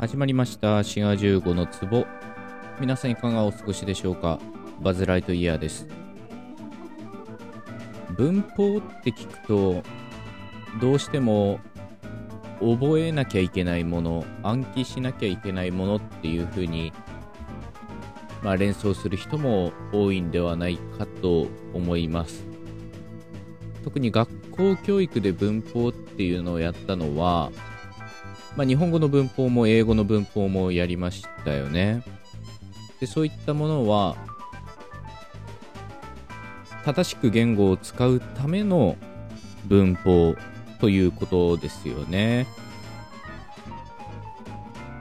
始まりました。滋賀15の壺。皆さんいかがお過ごしでしょうか？バズ・ライトイヤーです。文法って聞くとどうしても覚えなきゃいけないもの暗記しなきゃいけないものっていう風にまあ、連想する人も多いんではないかと思います。特に学校教育で文法っていうのをやったのはまあ、日本語の文法も英語の文法もやりましたよね。でそういったものは正しく言語を使うための文法ということですよね。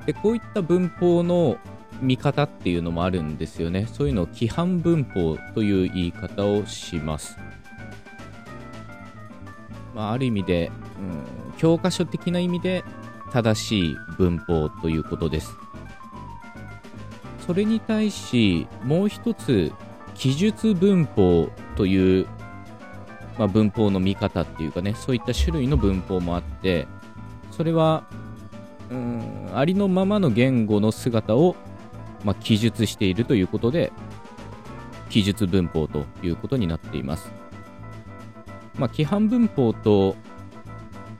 でこういった文法の見方っていうのもあるんですよね。そういうのを規範文法という言い方をします。まあ、ある意味で、うん、教科書的な意味で正しい文法ということです。それに対し、もう一つ、記述文法という、まあ、文法の見方っていうかね、そういった種類の文法もあって、それは、うん、ありのままの言語の姿を、まあ、記述しているということで、記述文法ということになっています。まあ、規範文法と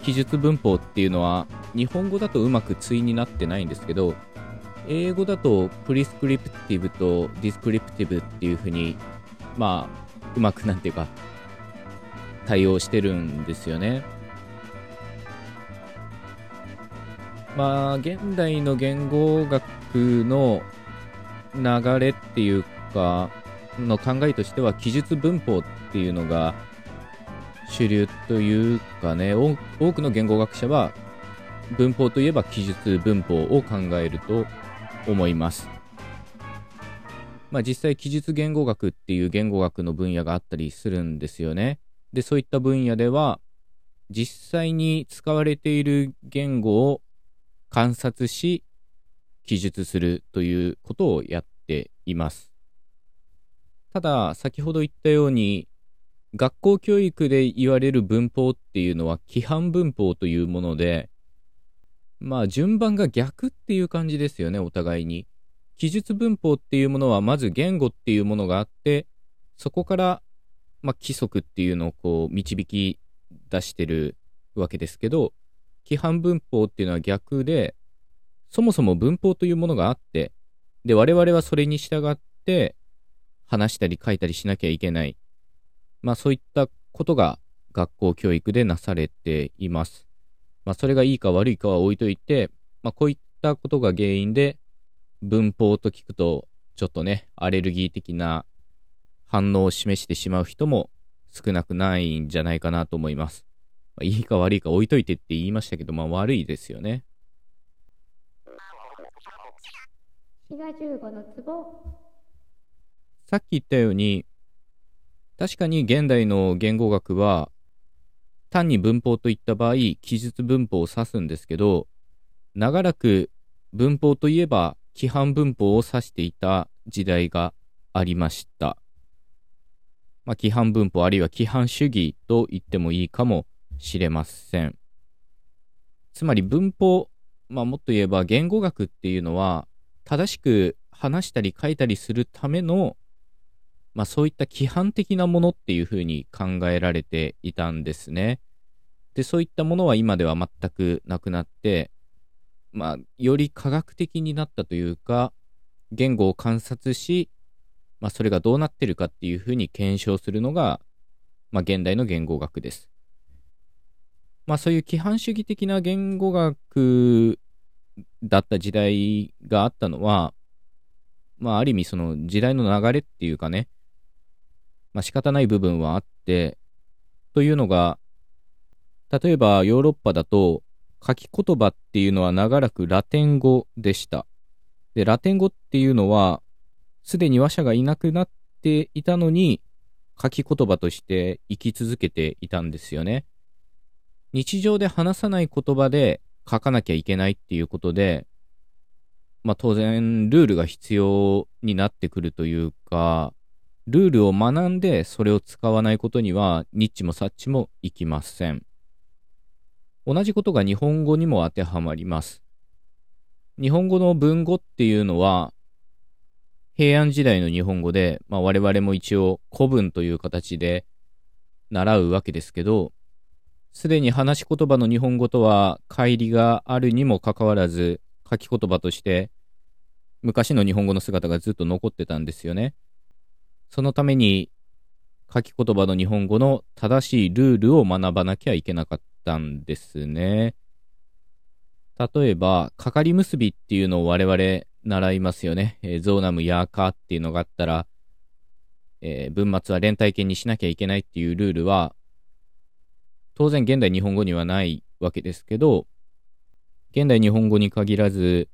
記述文法っていうのは日本語だとうまく対になってないんですけど英語だとプリスクリプティブとディスクリプティブっていうふうにまあうまくなんていうか対応してるんですよね。まあ現代の言語学の流れっていうかの考えとしては記述文法っていうのが主流というかね、多くの言語学者は文法といえば記述文法を考えると思います。まあ実際記述言語学っていう言語学の分野があったりするんですよね。で、そういった分野では実際に使われている言語を観察し記述するということをやっています。ただ、先ほど言ったように学校教育で言われる文法っていうのは規範文法というもので、まあ順番が逆っていう感じですよね、お互いに。記述文法っていうものはまず言語っていうものがあって、そこから、まあ、規則っていうのをこう導き出してるわけですけど、規範文法っていうのは逆で、そもそも文法というものがあって、で、我々はそれに従って話したり書いたりしなきゃいけない。まあそういったことが学校教育でなされています。まあそれがいいか悪いかは置いといて、まあこういったことが原因で文法と聞くとちょっとね、アレルギー的な反応を示してしまう人も少なくないんじゃないかなと思います。まあ、いいか悪いか置いといてって言いましたけど、まあ悪いですよね。さっき言ったように、確かに現代の言語学は単に文法といった場合記述文法を指すんですけど長らく文法といえば規範文法を指していた時代がありました。まあ、規範文法あるいは規範主義と言ってもいいかもしれません。つまり文法、まあ、もっと言えば言語学っていうのは正しく話したり書いたりするためのまあ、そういった規範的なものっていうふうに考えられていたんですね。で、そういったものは今では全くなくなって、まあ、より科学的になったというか、言語を観察し、まあ、それがどうなってるかっていうふうに検証するのが、まあ、現代の言語学です。まあ、そういう規範主義的な言語学だった時代があったのは、まあ、ある意味その時代の流れっていうかね、まあ、仕方ない部分はあって、というのが、例えばヨーロッパだと書き言葉っていうのは長らくラテン語でした。で、ラテン語っていうのは、すでに話者がいなくなっていたのに、書き言葉として生き続けていたんですよね。日常で話さない言葉で書かなきゃいけないっていうことで、まあ当然ルールが必要になってくるというか、ルールを学んでそれを使わないことにはニッチもサッチもいきません。同じことが日本語にも当てはまります。日本語の文語っていうのは、平安時代の日本語で、まあ、我々も一応古文という形で習うわけですけど、すでに話し言葉の日本語とは乖離があるにもかかわらず、書き言葉として昔の日本語の姿がずっと残ってたんですよね。そのために書き言葉の日本語の正しいルールを学ばなきゃいけなかったんですね。例えば、かかり結びっていうのを我々習いますよね。えー、ゾーナムヤーカーっていうのがあったら、えー、文末は連帯形にしなきゃいけないっていうルールは、当然現代日本語にはないわけですけど、現代日本語に限らず、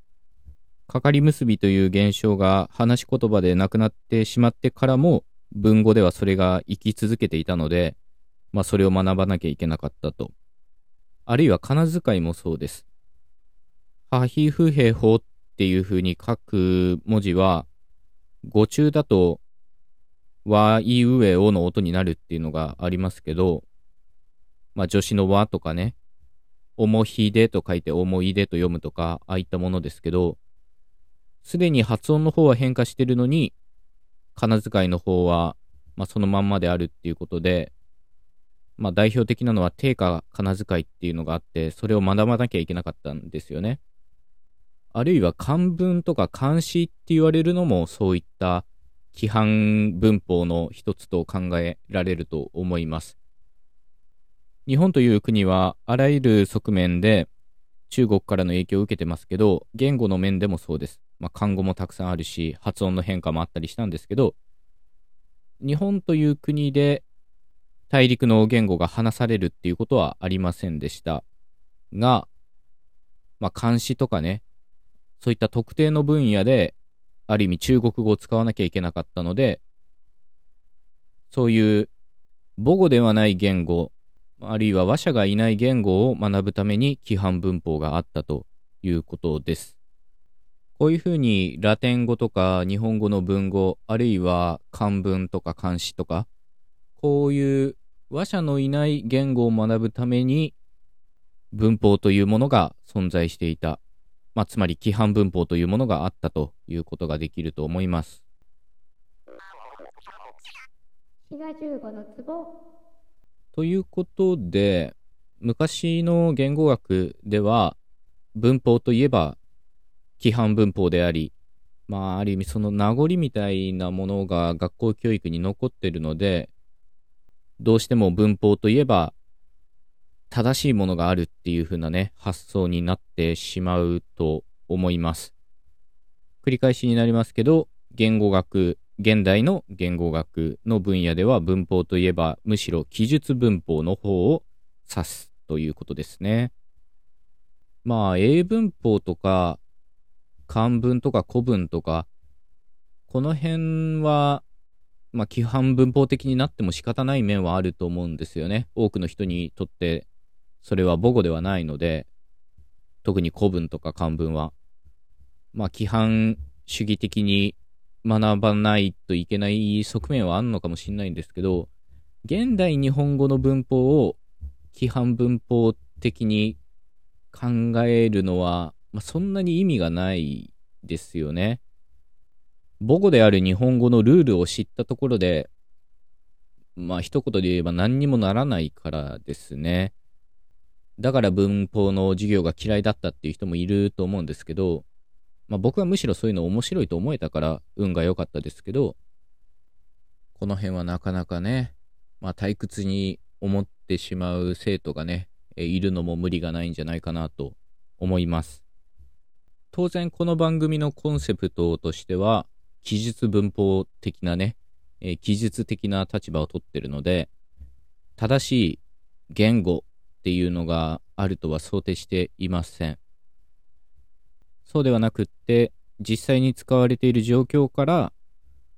かかり結びという現象が話し言葉でなくなってしまってからも、文語ではそれが生き続けていたので、まあそれを学ばなきゃいけなかったと。あるいは仮名遣いもそうです。ハヒフヘホっていう風に書く文字は、語中だと、わ、いうえおの音になるっていうのがありますけど、まあ助詞のわとかね、おもひでと書いて思い出と読むとか、ああいったものですけど、すでに発音の方は変化してるのに、仮名遣いの方は、まあ、そのまんまであるっていうことで、まあ、代表的なのは定価仮名遣いっていうのがあって、それを学ばなきゃいけなかったんですよね。あるいは漢文とか漢詩って言われるのもそういった規範文法の一つと考えられると思います。日本という国はあらゆる側面で中国からの影響を受けてますけど、言語の面でもそうです。まあ、漢語もたくさんあるし、発音の変化もあったりしたんですけど、日本という国で大陸の言語が話されるっていうことはありませんでしたが、まあ、漢詩とかね、そういった特定の分野で、ある意味中国語を使わなきゃいけなかったので、そういう母語ではない言語、あるいは話者がいない言語を学ぶために規範文法があったということです。こういうふうにラテン語とか日本語の文語、あるいは漢文とか漢詩とか、こういう話者のいない言語を学ぶために文法というものが存在していたまあ、つまり規範文法というものがあったということができると思います。ということで、昔の言語学では、文法といえば規範文法であり、まあ、ある意味その名残みたいなものが学校教育に残ってるので、どうしても文法といえば正しいものがあるっていう風なね、発想になってしまうと思います。繰り返しになりますけど、言語学、現代の言語学の分野では文法といえばむしろ記述文法の方を指すということですね。まあ、英文法とか漢文とか古文とか、この辺は、まあ、規範文法的になっても仕方ない面はあると思うんですよね。多くの人にとってそれは母語ではないので、特に古文とか漢文は、まあ、規範主義的に学ばないといけない側面はあるのかもしれないんですけど、現代日本語の文法を規範文法的に考えるのは、まあ、そんなに意味がないですよね。母語である日本語のルールを知ったところで、まあ一言で言えば何にもならないからですね。だから文法の授業が嫌いだったっていう人もいると思うんですけど、まあ、僕はむしろそういうの面白いと思えたから運が良かったですけど、この辺はなかなかね、まあ、退屈に思ってしまう生徒がね、いるのも無理がないんじゃないかなと思います。当然この番組のコンセプトとしては、記述文法的なね、え記述的な立場をとってるので、正しい言語っていうのがあるとは想定していません。そうではなくって、実際に使われている状況から、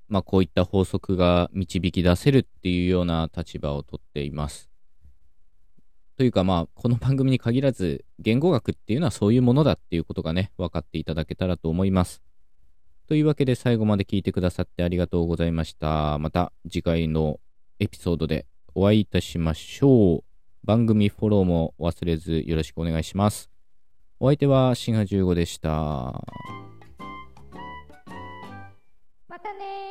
まあ、こういった法則が導き出せるっていうような立場をとっています。というかまあ、この番組に限らず、言語学っていうのはそういうものだっていうことがね、分かっていただけたらと思います。というわけで最後まで聞いてくださってありがとうございました。また次回のエピソードでお会いいたしましょう。番組フォローも忘れずよろしくお願いします。お相手はシンハ15でした。またね